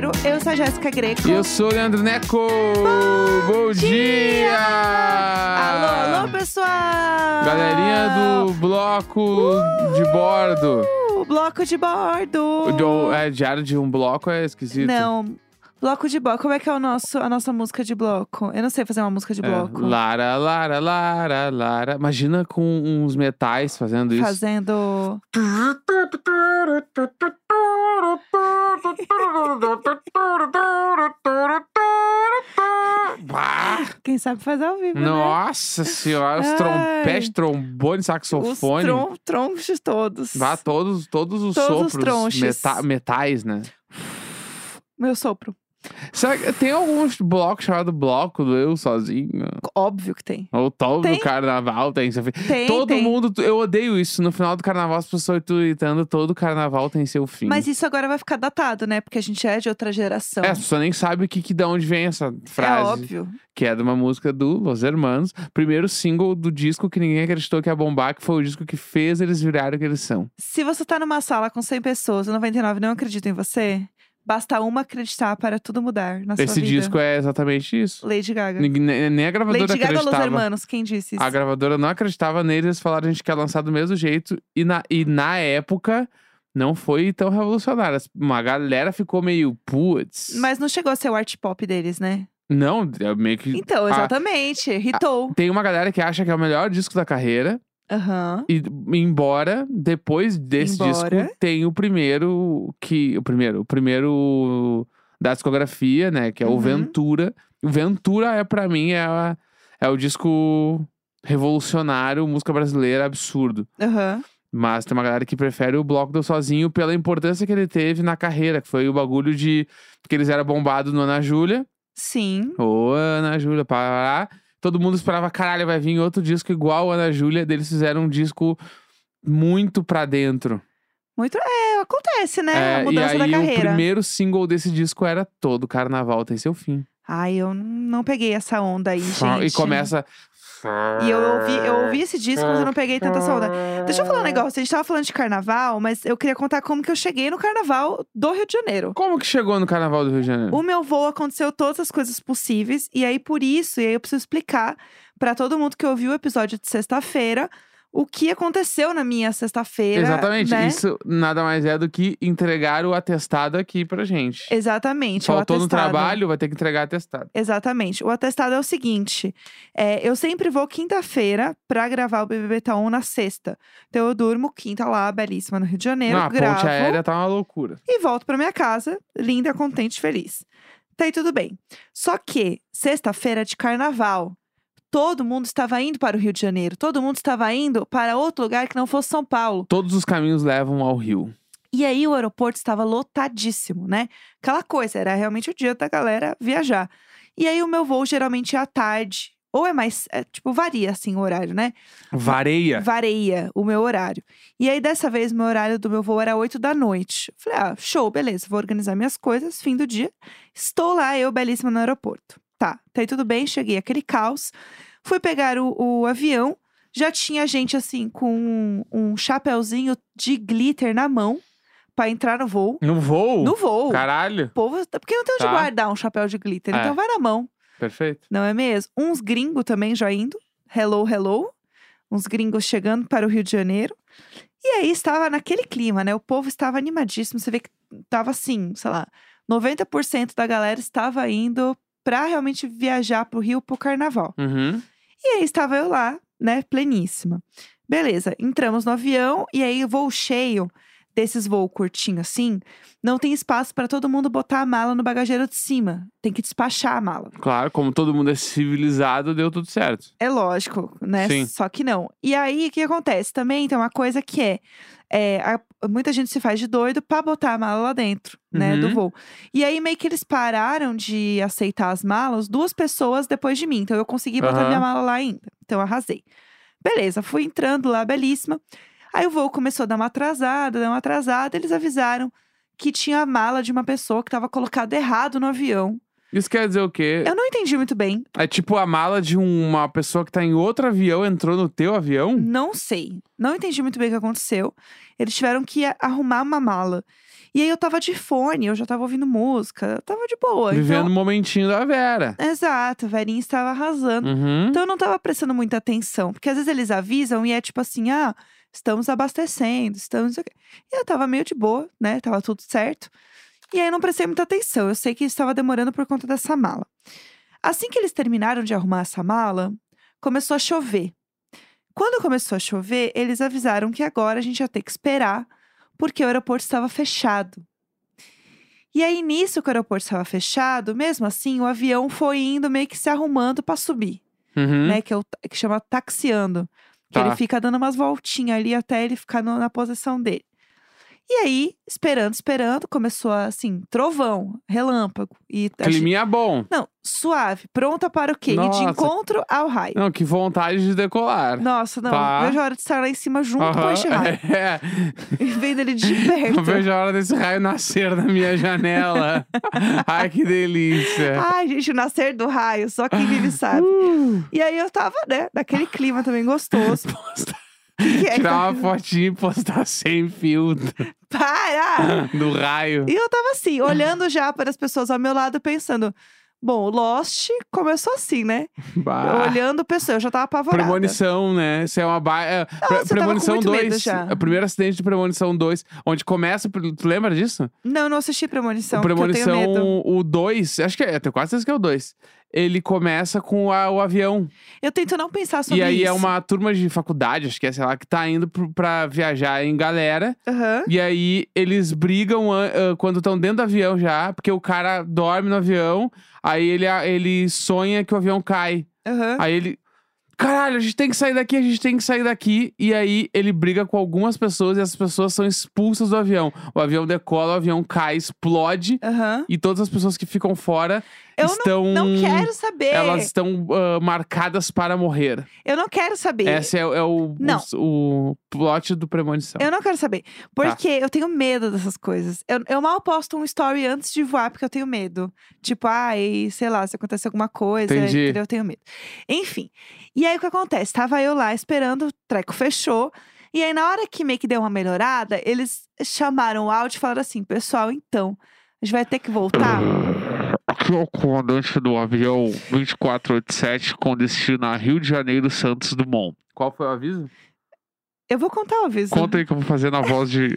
segunda-feira, 20 de fevereiro. Eu sou a Jéssica Greco. E eu sou o Leandro Neco. Bom, dia! Alô, alô, pessoal! Galerinha do bloco de bordo. Uh, bloco de bordo! Do- é, diário de um bloco é esquisito. Não, bloco de bloco. Como é que é o nosso, a nossa música de bloco? Eu não sei fazer uma música de É, bloco. Lara, Lara, Lara, Lara. Imagina com uns metais fazendo isso. Fazendo. Quem sabe fazer ao vivo, né? Nossa senhora, os trompetes, trombone, Os saxofone. tron tronchos todos. Vá todos, todos os Todos os sopros tronches. meta- metais, né? Meu sopro. Será que tem algum bloco chamado bloco do eu sozinho? Óbvio que tem. Ou todo Tem. carnaval tem seu fim. Tem, todo tem. mundo, eu odeio isso. No final do carnaval, as pessoas tweetando, todo carnaval tem seu fim. Mas isso agora vai ficar datado, né? Porque a gente é de outra geração. É, as pessoas nem sabem o que, que, de onde vem essa É frase. óbvio. Que é de uma música do Los Hermanos. Primeiro single do disco que ninguém acreditou que ia bombar, que foi o disco que fez eles virarem o que eles são. Se você tá numa sala com 100 pessoas e 99 não acreditam em você, basta uma acreditar para tudo mudar na sua Esse vida. disco é exatamente isso. Lady Gaga. Ninguém- Nem, a gravadora Lady Gaga Los acreditava. Hermanos, quem disse isso? A gravadora não acreditava neles, eles falaram a gente quer lançar do mesmo jeito. E na, e na época não foi tão revolucionário. As- Uma galera ficou meio, putz. Mas não chegou a ser o art pop deles, né? Não, é meio que. Então, exatamente. Hitou. Tem uma galera que acha que é o melhor disco da carreira. Aham. E embora depois desse Embora. disco tem o primeiro que o primeiro, o primeiro da discografia, né, que é o Uhum. Ventura. O Ventura é pra mim é, a- é o disco revolucionário, música brasileira absurdo. Aham. Mas tem uma galera que prefere o Bloco do Sozinho pela importância que ele teve na carreira, que foi o bagulho de que eles eram bombados no Ana Júlia. Sim. Ô, Ana Júlia, para. Todo mundo esperava, caralho, vai vir outro disco igual a Ana Júlia. Eles fizeram um disco muito pra dentro. Muito. É, acontece, né? a É, e mudança aí da o carreira. primeiro single desse disco era Todo Carnaval Tem Seu Fim. Ai, eu não peguei essa onda aí, gente. E começa. E eu ouvi, eu ouvi esse disco, mas eu não peguei tanta onda. Deixa eu falar um negócio. A gente tava falando de carnaval, mas eu queria contar como que eu cheguei no carnaval do Rio de Janeiro. Como que chegou no Carnaval do Rio de Janeiro? O meu voo aconteceu todas as coisas possíveis. E aí, por isso, e aí eu preciso explicar pra todo mundo que ouviu o episódio de sexta-feira o que aconteceu na minha sexta-feira. Exatamente. né? Isso nada mais é do que entregar o atestado aqui pra gente. Exatamente. o Faltou no trabalho, vai ter que entregar atestado. Exatamente. O atestado é o seguinte: é, eu sempre vou quinta-feira pra gravar o BBB Taon na sexta. Então eu durmo quinta lá, belíssima, no Rio de Janeiro. Não, a gravo ponte aérea tá uma loucura. e volto pra minha casa, linda, contente, feliz. Tá aí tudo bem. Só que sexta-feira de carnaval. Todo mundo estava indo para o Rio de Janeiro. Todo mundo estava indo para outro lugar que não fosse São Paulo. Todos os caminhos levam ao Rio. E aí o aeroporto estava lotadíssimo, né? Aquela coisa, era realmente o dia da galera viajar. E aí o meu voo geralmente é à tarde. Ou é mais, é, tipo, varia assim o horário, né? Vareia. Varia o meu horário. E aí dessa vez meu horário do meu voo era 8 da noite. Falei, ah, show, beleza, vou organizar minhas coisas, fim do dia. Estou lá, eu belíssima no aeroporto. Tá, tá aí tudo bem, cheguei aquele caos. Fui pegar o, o avião, já tinha gente assim com um, um chapéuzinho de glitter na mão pra entrar no voo. No voo? No voo. Caralho. O povo, porque não tem onde Tá. guardar um chapéu de glitter, É. então vai na mão, Perfeito. não é mesmo? Uns gringos também já indo. Hello, hello. Uns gringos chegando para o Rio de Janeiro. E aí estava naquele clima, né? O povo estava animadíssimo. Você vê que tava assim, sei lá, 90% da galera estava indo pra realmente viajar pro Rio pro carnaval. Uhum. E aí estava eu lá, né, pleníssima. Beleza, entramos no avião e aí voo cheio desses voos curtinhos assim, não tem espaço para todo mundo botar a mala no bagageiro de cima. Tem que despachar a mala. Claro, como todo mundo é civilizado, deu tudo certo. É lógico, né? Sim. Só que não. E aí, o que acontece? Também tem uma coisa que é, é, a- muita gente se faz de doido pra botar a mala lá dentro, né, do Uhum. voo. E aí, meio que eles pararam de aceitar as malas, duas pessoas depois de mim. Então, eu consegui botar Aham. minha mala lá ainda. Então, arrasei. Beleza, fui entrando lá, belíssima. Aí, o voo começou a dar uma atrasada, dar uma atrasada. Eles avisaram que tinha a mala de uma pessoa que estava colocada errado no avião. Isso quer dizer o quê? Eu não entendi muito bem. É tipo a mala de uma pessoa que tá em outro avião entrou no teu avião? Não sei. Não entendi muito bem o que aconteceu. Eles tiveram que arrumar uma mala. E aí eu tava de fone, eu já tava ouvindo música, eu tava de boa. Vivendo então... o momentinho da Vera. Exato, a Verinha estava arrasando. Uhum. Então eu não tava prestando muita atenção, porque às vezes eles avisam e é tipo assim, ah, estamos abastecendo, estamos. o. E eu tava meio de boa, né? Tava tudo certo. E aí eu não prestei muita atenção. Eu sei que estava demorando por conta dessa mala. Assim que eles terminaram de arrumar essa mala, começou a chover. Quando começou a chover, eles avisaram que agora a gente ia ter que esperar, porque o aeroporto estava fechado. E aí, nisso que o aeroporto estava fechado, mesmo assim, o avião foi indo meio que se arrumando para subir Uhum. né? Que, é o, que chama taxiando. Que Tá. ele fica dando umas voltinhas ali até ele ficar no- na posição dele. E aí, esperando, esperando, começou assim, trovão, relâmpago. E gente- Climinha bom. Não, suave, pronta para o quê? Ir de Nossa. encontro ao raio. Não, que vontade de decolar. Nossa, não, Tá. vejo a hora de estar lá em cima junto com este raio. É. E vendo ele de perto. Eu vejo a hora desse raio nascer na minha janela. Ai, que delícia. Ai, gente, o nascer do raio, só quem vive sabe. Uh, E aí eu tava, né, naquele clima também gostoso. É? tirar uma fotinha e postar sem filtro Para! do raio. E eu tava assim, olhando já para as pessoas ao meu lado, pensando: bom, Lost começou assim, né? Bah. Olhando pessoas, eu já tava apavorada. Premonição, né? Isso é uma ba... é, com Premonição muito medo 2. já. O primeiro acidente de Premonição 2. Onde começa. Tu lembra disso? Não, não assisti Premonição, o. Premonição, o 2. Acho que é, eu tenho quase certeza que é o 2. Ele começa com a- o avião. Eu tento não pensar sobre e aí isso. é uma turma de faculdade, acho que é, sei lá, que tá indo pro- pra viajar em galera. Aham. E aí eles brigam ah, quando estão dentro do avião já, porque o cara dorme no avião, aí ele, ele sonha que o avião cai. Aham. Aí ele. Caralho, a gente tem que sair daqui, a gente tem que sair daqui. E aí ele briga com algumas pessoas e as pessoas são expulsas do avião. O avião decola, o avião cai, explode. Aham. E todas as pessoas que ficam fora Eu estão. Não quero saber. Elas estão ah, marcadas para morrer. Eu não quero saber. Esse é, é o, Não. o, o plot do Premonição. Eu não quero saber. Tá. Porque eu tenho medo dessas coisas. Eu, eu mal posto um story antes de voar, porque eu tenho medo. Tipo, ai, sei lá, se acontecer alguma coisa, Entendi. entendeu? eu tenho medo. Enfim. E aí o que acontece? Tava eu lá esperando, o treco fechou. E aí, na hora que meio que deu uma melhorada, eles chamaram o áudio e falaram assim: pessoal, então, a gente vai ter que voltar. Aqui é o comandante do avião 2487 com destino a Rio de Janeiro, Santos Dumont. Qual foi o aviso? Eu vou contar o aviso. Conta aí que eu vou fazer na voz de.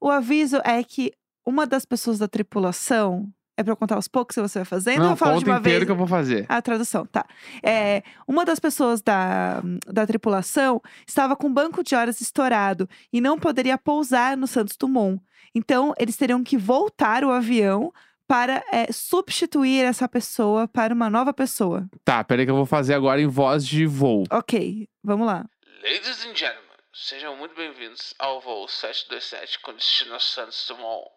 O aviso é que uma das pessoas da tripulação. É pra eu contar aos poucos se você vai fazendo? ou Não, eu falo de conta uma inteiro vez? que eu vou fazer. A tradução, tá. É, uma das pessoas da, da tripulação estava com o banco de horas estourado e não poderia pousar no Santos Dumont. Então, eles teriam que voltar o avião para é, substituir essa pessoa para uma nova pessoa. Tá, peraí que eu vou fazer agora em voz de voo. Ok, vamos lá. Ladies and gentlemen, sejam muito bem-vindos ao voo 727 com destino a Santos Dumont.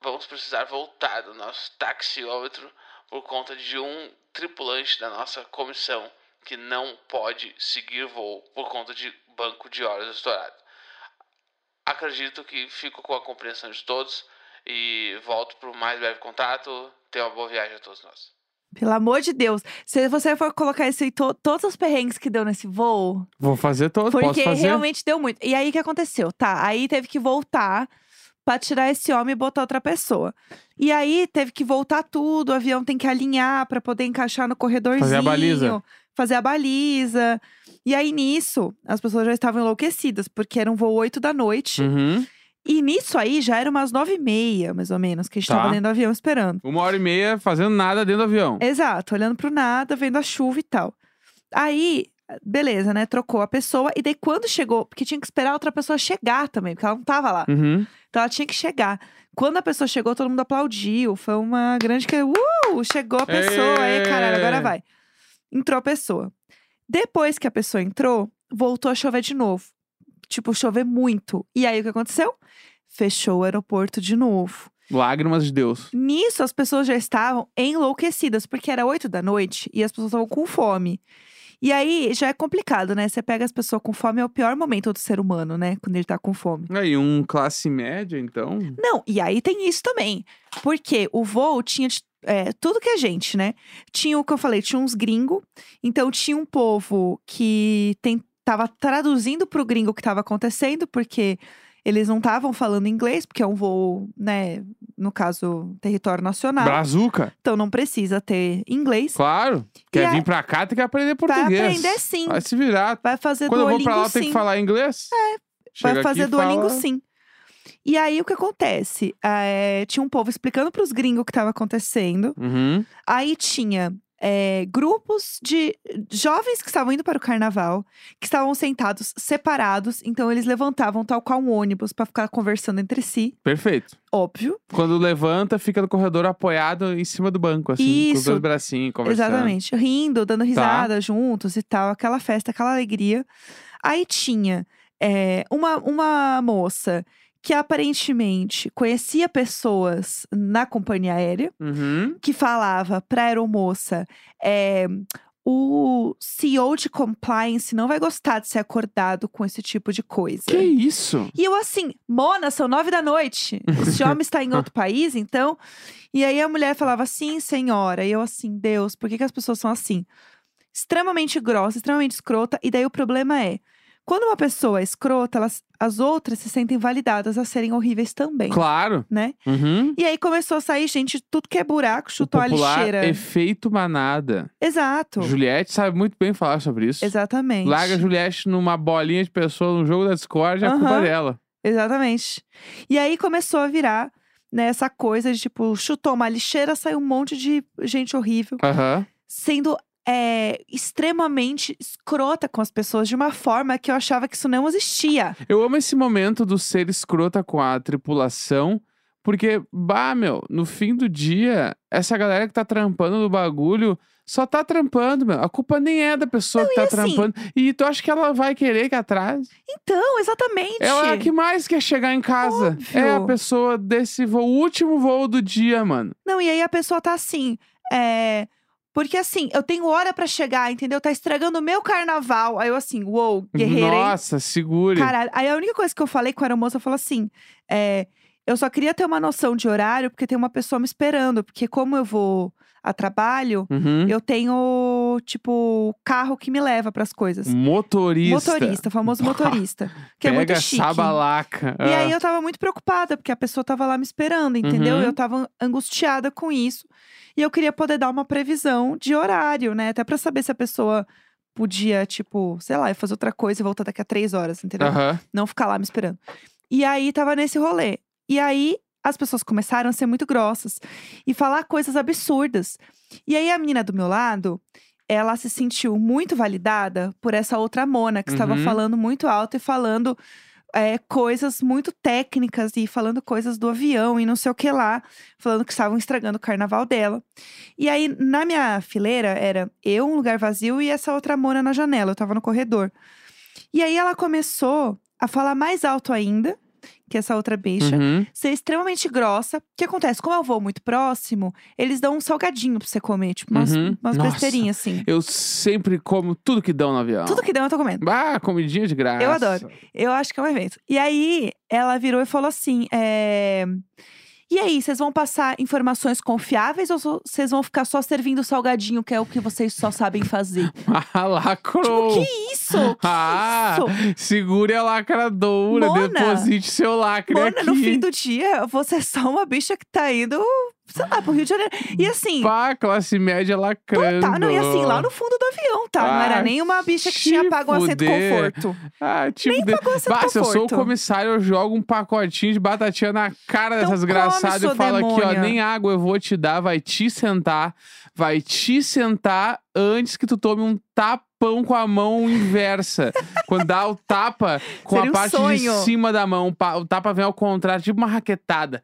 Vamos precisar voltar do nosso taxiômetro por conta de um tripulante da nossa comissão que não pode seguir voo por conta de banco de horas estourado. Acredito que fico com a compreensão de todos e volto para o mais breve contato. Tenha uma boa viagem a todos nós. Pelo amor de Deus, se você for colocar isso em to- todos os perrengues que deu nesse voo, Vou fazer todo, Porque realmente deu muito. E aí o que aconteceu? Tá, aí teve que voltar pra tirar esse homem e botar outra pessoa. E aí teve que voltar tudo, o avião tem que alinhar pra poder encaixar no corredorzinho. Fazer a baliza. Fazer a baliza. E aí nisso, as pessoas já estavam enlouquecidas, porque era um voo 8 da noite. Uhum. E nisso aí já era umas nove e meia, mais ou menos, que a gente Tá. tava dentro do avião esperando. Uma hora e meia fazendo nada dentro do avião. Exato, olhando pro nada, vendo a chuva e tal. Aí, beleza, né? Trocou a pessoa. E daí, quando chegou, porque tinha que esperar a outra pessoa chegar também, porque ela não tava lá. Uhum. Então ela tinha que chegar. Quando a pessoa chegou, todo mundo aplaudiu. Foi uma grande que. Uh! Chegou a pessoa, aí, caralho, agora vai. Entrou a pessoa. Depois que a pessoa entrou, voltou a chover de novo. Tipo, chover muito. E aí o que aconteceu? Fechou o aeroporto de novo. Lágrimas de Deus. Nisso, as pessoas já estavam enlouquecidas, porque era oito da noite e as pessoas estavam com fome. E aí já é complicado, né? Você pega as pessoas com fome, é o pior momento do ser humano, né? Quando ele tá com fome. Aí, um classe média, então. Não, e aí tem isso também. Porque o voo tinha é, tudo que é gente, né? Tinha o que eu falei, tinha uns gringos. Então tinha um povo que tem, tava traduzindo pro gringo o que tava acontecendo, porque eles não estavam falando inglês, porque é um voo, né? No caso, território nacional. Brazuca. Então não precisa ter inglês. Claro. Quer a- vir pra cá, tem que aprender Vai português. aprender sim. Vai se virar. Vai fazer Quando eu vou Duolingo pra lá, sim. tenho que falar inglês? É. Vai fazer Duolingo sim. E aí o que acontece? É, tinha um povo explicando pros gringos o que estava acontecendo. Uhum. Aí tinha é, grupos de jovens que estavam indo para o carnaval, que estavam sentados separados, então eles levantavam tal qual um ônibus para ficar conversando entre si, Perfeito. óbvio. Quando levanta, fica no corredor apoiado em cima do banco, assim, com os Isso. dois bracinhos, conversando. Exatamente. Rindo, dando risada juntos e tal, aquela festa, aquela alegria. Aí tinha é, uma, uma moça que aparentemente conhecia pessoas na companhia aérea, Uhum. que falava pra aeromoça: é, o CEO de compliance não vai gostar de ser acordado com esse tipo de coisa. Que isso? E eu assim, Mona, são nove da noite. Esse homem está em outro país, então. E aí a mulher falava assim, senhora. E eu assim, Deus, por que, que as pessoas são assim? Extremamente grossa, extremamente escrota. E daí o problema é. Quando uma pessoa é escrota, elas, as outras se sentem validadas a serem horríveis também. Claro. Né? Uhum. E aí começou a sair gente tudo que é buraco, O chutou a lixeira. efeito manada. Exato. Juliette sabe muito bem falar sobre isso. Exatamente. Larga Juliette numa bolinha de pessoa no jogo da Discord, é a culpa dela. Exatamente. E aí começou a virar né, essa coisa de tipo, chutou uma lixeira, saiu um monte de gente horrível, Aham. sendo é, extremamente escrota com as pessoas de uma forma que eu achava que isso não existia. Eu amo esse momento do ser escrota com a tripulação, porque, bah, meu, no fim do dia, essa galera que tá trampando no bagulho só tá trampando, meu. A culpa nem é da pessoa que tá assim- trampando. E tu acha que ela vai querer que atrás? Então, exatamente. Ela é a que mais quer chegar em casa. Óbvio. É a pessoa desse voo, o último voo do dia, mano. Não, e aí a pessoa tá assim, é. Porque assim, eu tenho hora pra chegar, entendeu? Tá estragando o meu carnaval. Aí eu assim, uou, guerreira, hein? Nossa, segure. Caralho. Aí a única coisa que eu falei com a aeromoça, eu falei assim: é, eu só queria ter uma noção de horário, porque tem uma pessoa me esperando. Porque como eu vou a trabalho, Uhum. eu tenho, tipo, carro que me leva pras coisas. Motorista. Motorista, famoso motorista. Que Pega é muito chique. essa balaca. E aí Ah. eu tava muito preocupada, porque a pessoa tava lá me esperando, entendeu? Uhum. Eu tava angustiada com isso. E eu queria poder dar uma previsão de horário, né? Até pra saber se a pessoa podia, tipo, sei lá, fazer outra coisa e voltar daqui a três horas, entendeu? Aham. Não ficar lá me esperando. E aí tava nesse rolê. E aí as pessoas começaram a ser muito grossas e falar coisas absurdas. E aí a menina do meu lado, ela se sentiu muito validada por essa outra Mona que estava Uhum. falando muito alto e falando é, coisas muito técnicas e falando coisas do avião e não sei o que lá, falando que estavam estragando o carnaval dela. E aí, na minha fileira, era eu, um lugar vazio, e essa outra Mona na janela. Eu tava no corredor. E aí ela começou a falar mais alto ainda que essa outra bicha. Uhum. Ser extremamente grossa. O que acontece? Como eu vou muito próximo, eles dão um salgadinho pra você comer. Tipo, umas, Uhum. umas besteirinhas, assim. Eu sempre como tudo que dão no avião. Tudo que dão, eu tô comendo. Ah, comidinha de graça. Eu adoro. Eu acho que é um evento. E aí, ela virou e falou assim: é... E aí, vocês vão passar informações confiáveis ou vocês vão ficar só servindo salgadinho, que é o que vocês só sabem fazer? Ah, lacrou. Tipo, que isso? Que ah, isso? segure a lacradora, Mona, deposite seu lacre Mona, aqui. no fim do dia, você é só uma bicha que tá indo, sei lá, pro Rio de Janeiro. E assim, Pá, classe média lacrando. tá, não, e assim, lá no fundo do avião, tá? não era Ah, nem uma bicha que tinha pago um assento fuder. conforto. Ah, tipo, Nem de... pagou assento bah, se eu sou o conforto. comissário, eu jogo um pacotinho de batatinha na cara Então dessas sua e falo aqui, ó, nem água eu vou te dar, vai te sentar, vai te sentar antes que tu tome um tapão com a mão inversa. Quando dá o tapa com Seria a um parte de sonho. cima da mão, o tapa vem ao contrário, tipo uma raquetada.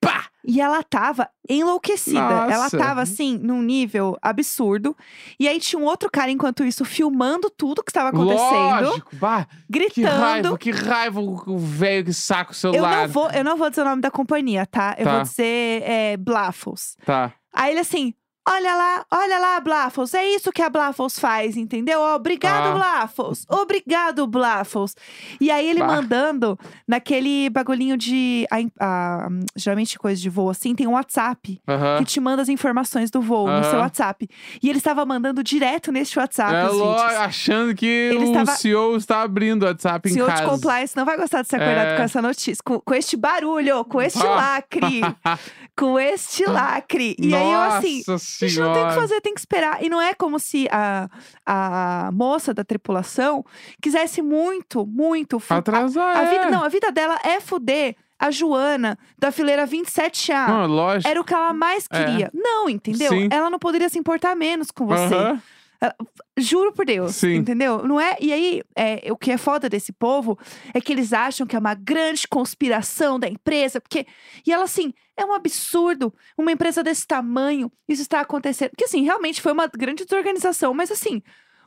Pá! E ela tava enlouquecida. Ela Nossa. tava, assim, num nível absurdo. E aí tinha um outro cara, enquanto isso, filmando tudo que estava acontecendo, Lógico, bah, que gritando. raiva, que raiva o velho que saca o Eu celular. não, vou, eu não vou dizer o nome da companhia, tá? Eu Tá. vou dizer é, Blafos. Tá. Aí ele assim, Olha lá, olha lá, Blafos. É isso que a Blafos faz, entendeu? Obrigado, Ah. Blafos. Obrigado, Blafos. E aí ele Bah. mandando naquele bagulhinho de. a- a- geralmente coisa de voo assim, tem um WhatsApp Aham. que te manda as informações do voo no seu. WhatsApp. E ele estava mandando direto neste WhatsApp É lógico, achando que Ele o estava- CEO está abrindo o WhatsApp em de casa. compliance não vai gostar de ser acordado É. com essa notícia, com, com este barulho, com este Ah. lacre, com este lacre. E aí eu assim, Nossa a gente não tem o que Senhora. fazer, tem que esperar. E não é como se a, a moça da tripulação quisesse muito, muito Atrasar, a, a é. vida, não, a vida dela é fuder a Joana da fileira 27A. Não, lógico. Era o que ela mais É. queria. Não, entendeu? Sim. Ela não poderia se importar menos com você. Juro por Deus, Sim. entendeu? Não é? E aí, é, o que é foda desse povo é que eles acham que é uma grande conspiração da empresa, porque e ela assim, é um absurdo uma empresa desse tamanho, isso está acontecendo. Porque assim, realmente foi uma grande desorganização, mas assim,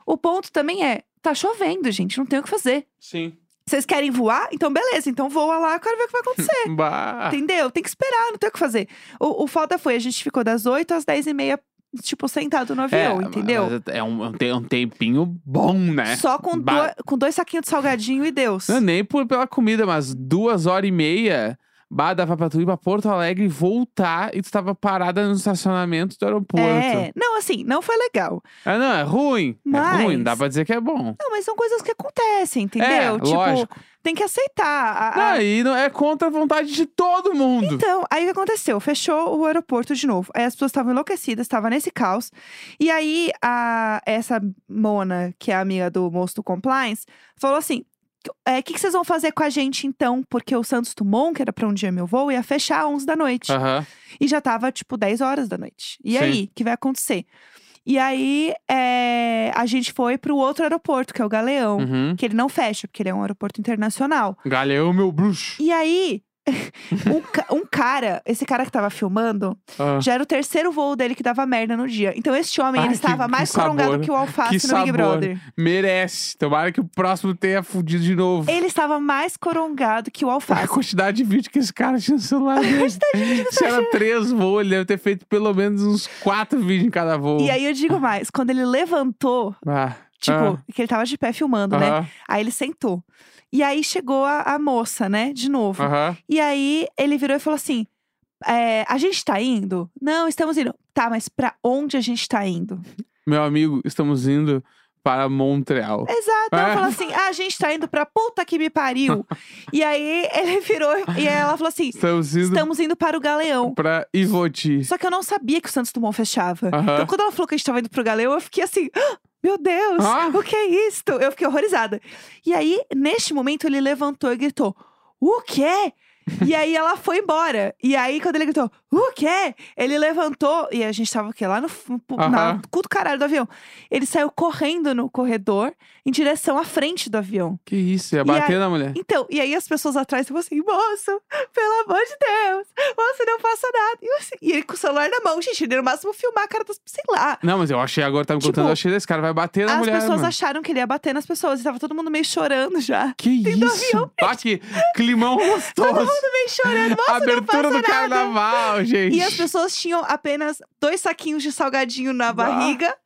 o ponto também é, tá chovendo, gente, não tem o que fazer. Sim. Vocês querem voar? Então beleza, então voa lá, eu quero ver o que vai acontecer. Entendeu? Tem que esperar, não tem o que fazer. O, o foda foi, a gente ficou das 8 às 10 e meia, tipo, sentado no avião, É, entendeu? mas É um, é um te- tempinho bom, né? Só com, Bah. dois, com dois saquinhos de salgadinho e Deus. Não, nem por, pela comida, mas duas horas e meia. Bah, dava pra tu ir pra Porto Alegre e voltar e tu tava parada no estacionamento do aeroporto. É, não, assim, não foi legal. Ah, não, é ruim. É ruim, Mas- dá pra dizer que é bom. Não, mas são coisas que acontecem, entendeu? É, tipo, lógico. Tem que aceitar. a- a- Não, e não é contra a vontade de todo mundo. Então, aí o que aconteceu? Fechou o aeroporto de novo. Aí as pessoas estavam enlouquecidas, estavam nesse caos. E aí, a, essa Mona, que é amiga do moço do compliance, falou assim: o que, que vocês vão fazer com a gente então? Porque o Santos Dumont, que era pra um dia meu voo, ia fechar às 11 da noite. E já tava, tipo, 10 horas da noite. E Sim. aí, o que vai acontecer? E aí, é, a gente foi pro outro aeroporto, que é o Galeão. Uhum. Que ele não fecha, porque ele é um aeroporto internacional. Galeão, meu bruxo. E aí, um, ca- um cara, esse cara que tava filmando, Ah. já era o terceiro voo dele que dava merda no dia. Então esse homem, Ai, ele que- estava que mais corongado que o alface Que no Big sabor. Brother. Merece. Tomara que o próximo tenha fudido de novo. Ele estava mais corongado que o A alface. quantidade de vídeo que esse cara tinha no celular dele. Se era três voos, ele deve ter feito pelo menos uns quatro vídeos em cada voo. E aí eu digo mais, quando ele levantou, Ah, tipo, ah, que ele tava de pé filmando, né? aham, Aí ele sentou. E aí chegou a, a moça, né, de novo. aham. E aí ele virou e falou assim: é, a gente tá indo? Não, estamos indo. Tá, mas pra onde a gente tá indo? Meu amigo, estamos indo para Montreal. Exato. Ela É. falou assim: ah, a gente tá indo pra puta que me pariu. e aí ele virou e ela falou assim: Estamos indo estamos indo para o Galeão. para Ivoti. Só que eu não sabia que o Santos Dumont fechava. Aham. Então, quando ela falou que a gente tava indo pro Galeão, eu fiquei assim. "Ah, Meu Deus, Ah. o que é isto? Eu fiquei horrorizada. E aí, neste momento, ele levantou e gritou: O quê? e aí ela foi embora. E aí, quando ele gritou, o quê? Ele levantou, e a gente tava o quê? Lá no, fu- na Aham. cu do caralho do avião. Ele saiu correndo no corredor em direção à frente do avião. Que isso, ia bater aí- na mulher. Então, e aí as pessoas atrás estavam assim, moço, pelo amor de Deus, você não faça nada. E, assim- e ele com o celular na mão, gente, ele no máximo filmar a cara das sei lá. Não, mas eu achei agora, tá me Tipo, contando, eu achei esse cara vai bater na As mulher, pessoas mano. acharam que ele ia bater nas pessoas, e tava todo mundo meio chorando já. Que isso? Ah, que climão Todo gostoso. mundo meio chorando, moço, não Abertura do nada. carnaval, gente. E as pessoas tinham apenas dois saquinhos de salgadinho na barriga.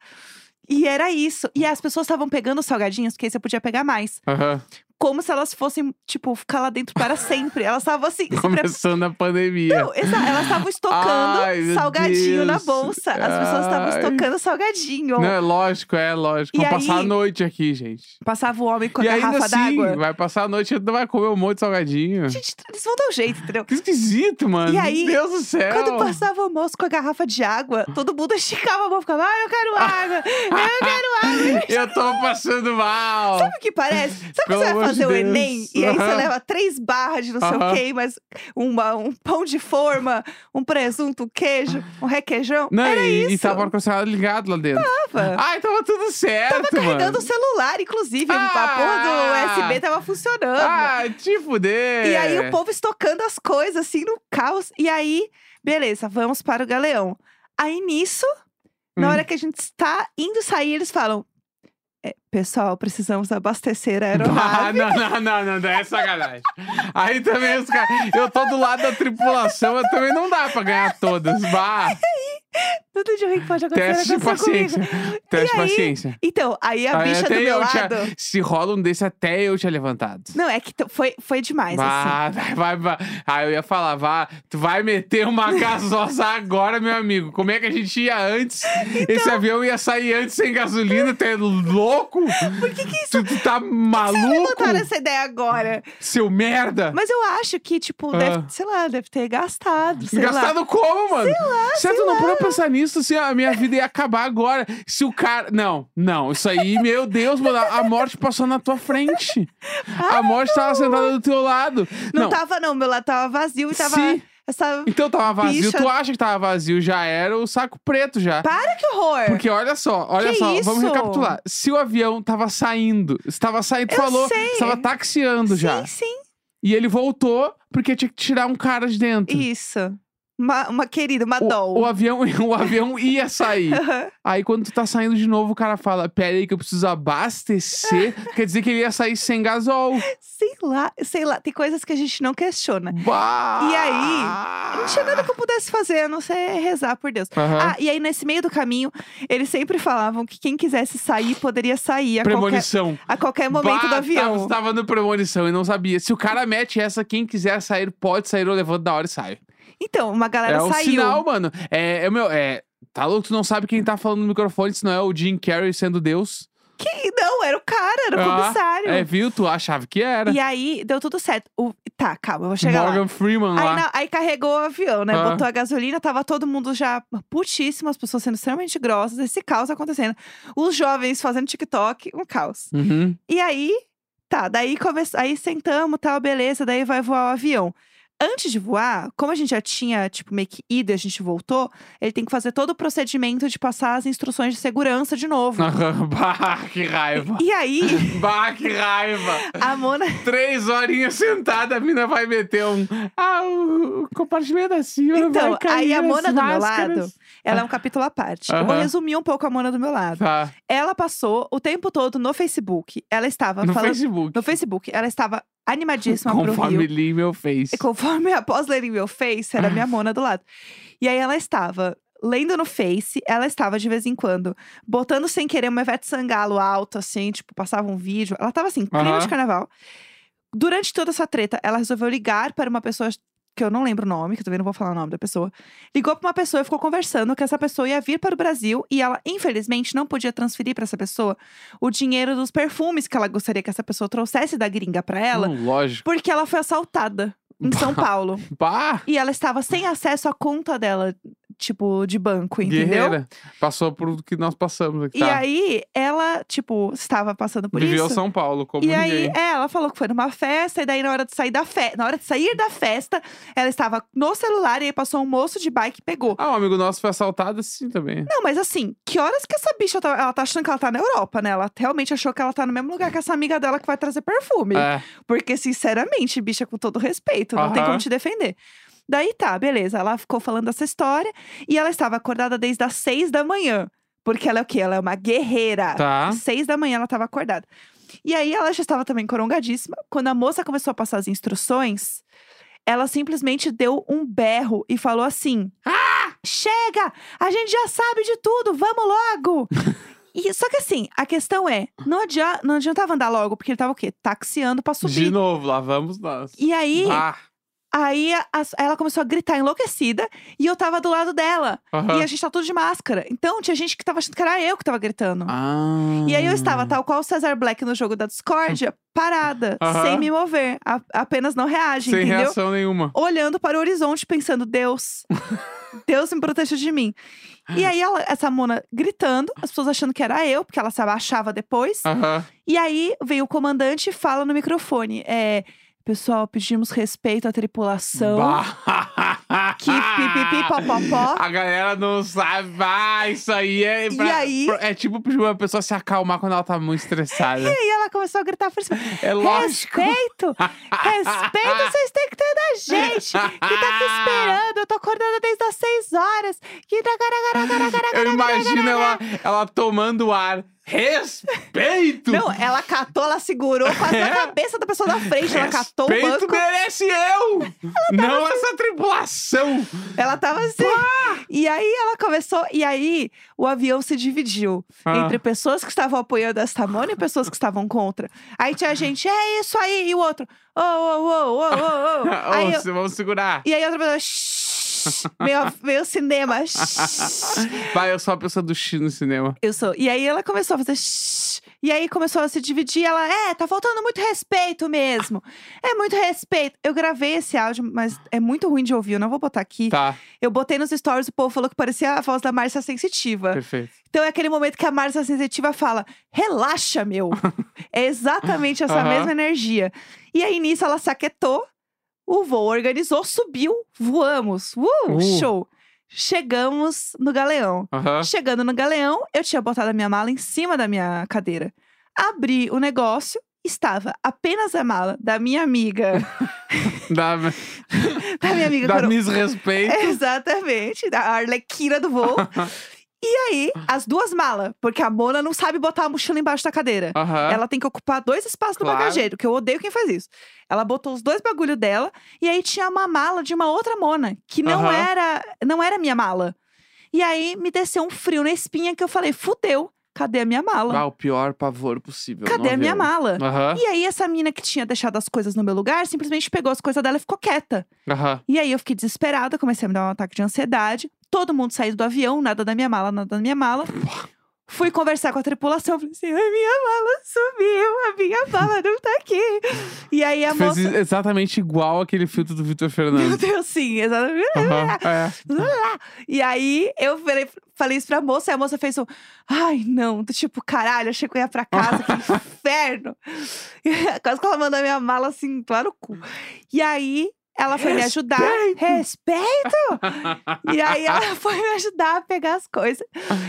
E era isso. E as pessoas estavam pegando os salgadinhos, porque aí você podia pegar mais. Aham. Como se elas fossem, tipo, ficar lá dentro para sempre. Elas estavam assim, se pre- Começando a pandemia. Não, exa- elas estavam estocando Ai, salgadinho na Deus. bolsa. As pessoas estavam Ai. estocando salgadinho. Não, é lógico, é lógico. E Vamos passar a aí- noite aqui, gente. Passava o homem com a e garrafa assim, d'água. vai passar a noite e não vai comer um monte de salgadinho. Gente, eles vão dar um jeito, entendeu? Que esquisito, mano. E aí, Meu Deus do céu. Quando passava o moço com a garrafa de água, todo mundo esticava a mão e ficava, ah, eu quero água, eu quero água. Eu tô passando mal. Sabe o que parece? Sabe quando Pelo você vai amor fazer o. Enem e aí você Aham. leva três barras de não sei o Aham. quê, mas uma, um pão de forma, um presunto, um queijo, um requeijão? Não, Era e, isso. e tava o ar-condicionado ligado lá dentro. Tava. Ai, tava tudo certo, Tava carregando mano. o celular, inclusive. Ah! A porra do USB tava funcionando. Ah, te fuder. E aí o povo estocando as coisas, assim, no caos. E aí, beleza, vamos para o galeão. Aí nisso, na Hum. hora que a gente está indo sair, eles falam: "É, Pessoal, precisamos abastecer a Ah, aeronave. não, não, não, não, não, é sacanagem. Aí também os caras. Eu tô do lado da tripulação, eu também não dá pra ganhar todas. Bah. Tudo de ruim que pode acontecer Teste de paciência. comigo. Teste de aí? paciência. Então, aí a Aí bicha do meu eu tinha- lado. Se rola um desse, até eu tinha levantado. Não, é que foi, foi demais, assim. Vá, vai, vai, vai. Ah, eu ia falar, vá, tu vai meter uma gasosa agora, meu amigo. Como é que a gente ia antes? Então Esse avião ia sair antes sem gasolina, tu é louco? Por que que isso... Tu, tu tá maluco? levantaram essa ideia agora? Seu merda! Mas eu acho que, tipo, Ah. deve, sei lá, deve ter gastado. Sei lá. Gastado como, mano? Sei lá, Certo, não parou pra pensar nisso, assim, a minha vida ia acabar agora. Se o cara. Não, não, isso aí, meu Deus, mano, a morte passou na tua frente. a morte tava sentada do teu lado. Não, tava, não. Meu lado tava vazio e tava. Sim. Essa. Então tava vazio, Bicha. tu acha que tava vazio, já era o saco preto já. Para que horror! Porque olha só, olha Que só, vamos isso? recapitular. Se o avião tava saindo, estava saindo, tu Eu falou, sei. estava taxiando já. Sim, sim. E ele voltou porque tinha que tirar um cara de dentro. Isso. Uma, uma querida, uma doll. O, avião, o avião ia sair. Aí quando tu tá saindo de novo, o cara fala: Pera aí que eu preciso abastecer. Quer dizer que ele ia sair sem gasol. sei lá, sei lá. Tem coisas que a gente não questiona. Bah! E aí, Não tinha nada que eu pudesse fazer, a não ser rezar por Deus. Aham. Ah, e aí nesse meio do caminho, eles sempre falavam que quem quisesse sair poderia sair a qualquer, Premonição. a qualquer momento Bah, do avião. Tava, tava no premonição e não sabia. Se o cara mete essa, quem quiser sair, pode sair, eu levanto da hora e saio. Então, uma galera é saiu. sinal, mano. É, é meu, é. Tá louco, tu não sabe quem tá falando no microfone, se não é o Jim Carrey sendo Deus. Que não, era o cara, era o Ah, comissário. É, viu? Tu achava que era. E aí, deu tudo certo. O- Tá, calma, eu vou chegar Morgan lá. Freeman Aí, lá. não, aí carregou o avião, né? Ah. Botou a gasolina, tava todo mundo já putíssimo, as pessoas sendo extremamente grossas, esse caos acontecendo. Os jovens fazendo TikTok, um caos. Uhum. E aí, tá, daí come... aí sentamos, tal, beleza, daí vai voar o avião. Antes de voar, como a gente já tinha, tipo, meio que ido e a gente voltou, ele tem que fazer todo o procedimento de passar as instruções de segurança de novo. bah, que raiva. E aí, Bah, que raiva. a Mona. Três horinhas sentada, a mina vai meter um. Ah, o, o compartimento acima Então, aí a Mona do meu máscaras. lado, ela é um capítulo à parte. Eu vou resumir um pouco a Mona do meu lado. Tá, Ela passou o tempo todo no Facebook. Ela estava no falando. Facebook. No Facebook, ela estava animadíssima pro Conforme Rio. li meu face. E conforme após ler em meu Face, era a minha Mona do lado. E aí ela estava lendo no Face, ela estava de vez em quando botando sem querer uma Ivete Sangalo alto, assim, tipo, passava um vídeo. Ela estava assim, clima de carnaval. Durante toda essa treta, ela resolveu ligar para uma pessoa que eu não lembro o nome, que eu também não vou falar o nome da pessoa. Ligou para uma pessoa e ficou conversando que essa pessoa ia vir para o Brasil e ela, infelizmente, não podia transferir para essa pessoa o dinheiro dos perfumes que ela gostaria que essa pessoa trouxesse da gringa para ela, Hum, lógico. porque ela foi assaltada em São Paulo. Bah, E ela estava sem acesso à conta dela, tipo, de banco, entendeu? guerreira. Passou por o que nós passamos aqui, E tá? aí, ela, tipo, estava passando por Viveu isso. São Paulo, como E aí, ninguém. é, ela falou que foi numa festa, e daí na hora de sair da festa, na hora de sair da festa, ela estava no celular e aí passou um moço de bike e pegou. Ah, um amigo nosso foi assaltado assim também. Não, mas assim, que horas que essa bicha tá, ela tá achando que ela tá na Europa, né? Ela realmente achou que ela tá no mesmo lugar que essa amiga dela que vai trazer perfume. É. Porque, sinceramente, bicha, com todo respeito, não tem como te defender. Daí tá, beleza. Ela ficou falando essa história e ela estava acordada desde as seis da manhã. Porque ela é o quê? Ela é uma guerreira. Tá. Às seis da manhã ela estava acordada. E aí ela já estava também corongadíssima. Quando a moça começou a passar as instruções, ela simplesmente deu um berro e falou assim: Ah! Chega! A gente já sabe de tudo, vamos logo! E, só que assim, a questão é, não, adia não adiantava andar logo, porque ele tava o quê? Taxiando pra subir. De novo, lá vamos nós. E aí, Ah, aí a- ela começou a gritar enlouquecida e eu tava do lado dela. aham. E a gente tá tudo de máscara. Então tinha gente que tava achando que era eu que tava gritando. Ah. E aí eu estava, tal qual o Cesar Black no jogo da discórdia, parada, Aham. sem me mover. a- apenas não reage, Sem entendeu? reação nenhuma. Olhando para o horizonte, pensando, Deus, Deus me proteja de mim. E aí ela- essa Mona gritando, as pessoas achando que era eu, porque ela se abaixava depois. Aham. E aí veio o comandante e fala no microfone: é, pessoal, pedimos respeito à tripulação. Bah. Que pipipi popopó. A galera não sabe. Ah, isso aí é. E pra- aí? pra- É tipo uma pessoa se acalmar quando ela tá muito estressada. E aí ela começou a gritar por cima: É lógico. Respeito! Respeito vocês têm que ter da gente! Que tá aqui esperando! Eu tô acordando desde as seis horas! Que tá Eu imagino ela, ela tomando ar. Respeito! Não, ela catou, ela segurou quase na É. cabeça da pessoa da frente. Ela catou o Respeito banco. merece eu! Não essa tripulação! Ela tava assim. E aí ela começou. E aí o avião se dividiu Ah. entre pessoas que estavam apoiando esta Mona e pessoas que estavam contra. Aí tinha gente, é isso aí, e o outro, ô, ô, ô, ô, ô, ô. Vamos segurar. E aí outra pessoa, meio, meio cinema. Vai, eu sou a pessoa do X no cinema. Eu sou. E aí ela começou a fazer. E aí começou a se dividir. Ela, é, tá faltando muito respeito mesmo. É muito respeito. Eu gravei esse áudio, mas é muito ruim de ouvir. Eu não vou botar aqui. Tá, Eu botei nos stories, o povo falou que parecia a voz da Márcia Sensitiva. perfeito. Então é aquele momento que a Márcia Sensitiva fala: relaxa, meu. é exatamente essa Aham. mesma energia. E aí nisso ela saquetou, o voo organizou, subiu, voamos. Uh, Uh. show. Chegamos no galeão. Aham. Chegando no galeão, eu tinha botado a minha mala em cima da minha cadeira. Abri o negócio, estava apenas a mala da minha amiga. Dá, da minha amiga dá coro- respeito. Exatamente, da arlequina do voo. E aí, as duas malas, porque a Mona não sabe botar a mochila embaixo da cadeira. Aham. Ela tem que ocupar dois espaços do Claro. bagageiro, que eu odeio quem faz isso. Ela botou os dois bagulho dela e aí tinha uma mala de uma outra Mona, que não Aham. era, não era minha mala. E aí me desceu um frio na espinha que eu falei: "Fudeu, cadê a minha mala? Ah, o pior pavor possível. cadê a minha mala?" Aham. E aí essa mina que tinha deixado as coisas no meu lugar, simplesmente pegou as coisas dela e ficou quieta. E aí eu fiquei desesperada, comecei a me dar um ataque de ansiedade. Todo mundo saiu do avião, nada da minha mala, nada da minha mala. Fui conversar com a tripulação, falei assim: a minha mala sumiu, a minha mala não tá aqui. E aí a fez moça. exatamente igual aquele filtro do Vitor Meu Fernandes. Deus, sim, exatamente. Aham, é. E aí eu falei, falei isso pra moça, e a moça fez um. Ai, não, do tipo, caralho, achei que eu ia pra casa, que inferno. Quase que ela mandou a minha mala assim, lá no cu. E aí ela foi me ajudar. Respeito! E aí ela foi me ajudar a pegar as coisas.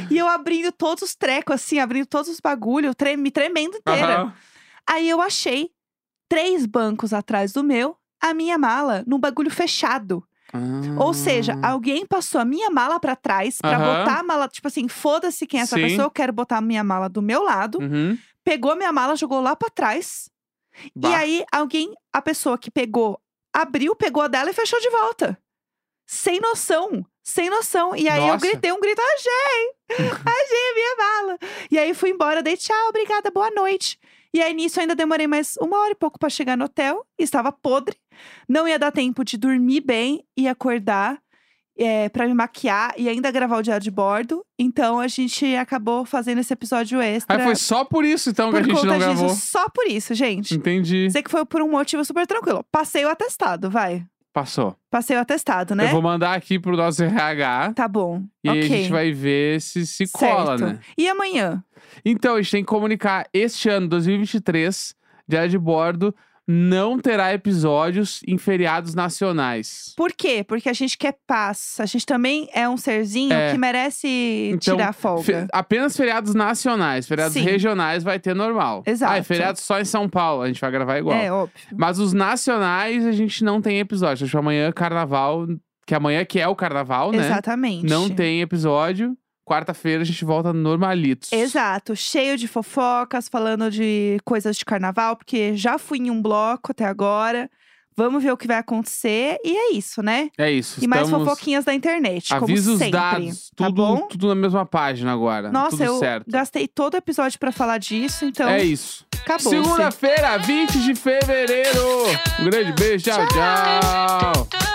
E eu abrindo todos os trecos, assim, abrindo todos os bagulhos, tre me tremendo inteira. Aham. Aí eu achei três bancos atrás do meu, a minha mala num bagulho fechado. Ou seja, Ah. alguém passou a minha mala pra trás pra Aham. botar a mala, tipo assim, foda-se quem é essa Sim. pessoa, eu quero botar a minha mala do meu lado. Uhum. Pegou minha mala, jogou lá pra trás. E Bah. aí alguém, a pessoa que pegou, abriu, pegou a dela e fechou de volta. Sem noção. Sem noção. E aí eu Nossa. gritei um grito, achei! Achei a minha mala. E aí fui embora, dei tchau, obrigada, boa noite. E aí nisso eu ainda demorei mais uma hora e pouco pra chegar no hotel. Estava podre. Não ia dar tempo de dormir bem e acordar é, para me maquiar e ainda gravar o diário de bordo. Então a gente acabou fazendo esse episódio extra. Aí foi só por isso, então, que por a gente não disso, gravou. só por isso, gente. Entendi. Sei que foi por um motivo super tranquilo. Passei o atestado, vai. Passou. Passei o atestado, né? Eu vou mandar aqui pro nosso RH. Tá bom. E aí ok. a gente vai ver se se cola, certo. né? E amanhã? Então, a gente tem que comunicar este ano, 2023, Diário de Bordo, não terá episódios em feriados nacionais. Por quê? Porque a gente quer paz. A gente também é um serzinho É. que merece Então, tirar folga. Fe- apenas feriados nacionais. Feriados Sim. regionais vai ter normal. Exato. Ah, é feriado só em São Paulo, a gente vai gravar igual. É, óbvio. Mas os nacionais a gente não tem episódio. Acho que amanhã é carnaval, que amanhã que é o carnaval, né? Exatamente. Não tem episódio. Quarta-feira a gente volta normalitos. Exato, cheio de fofocas, falando de coisas de carnaval, porque já fui em um bloco até agora. Vamos ver o que vai acontecer. E é isso, né? É isso. E mais estamos... fofoquinhas da internet, Avisa os sempre. dados. tá Tudo, bom? tudo na mesma página agora. Nossa, tudo eu certo. gastei todo o episódio pra falar disso, então É isso. acabou. Segunda-feira, 20 de fevereiro. Um grande beijo, tchau. tchau.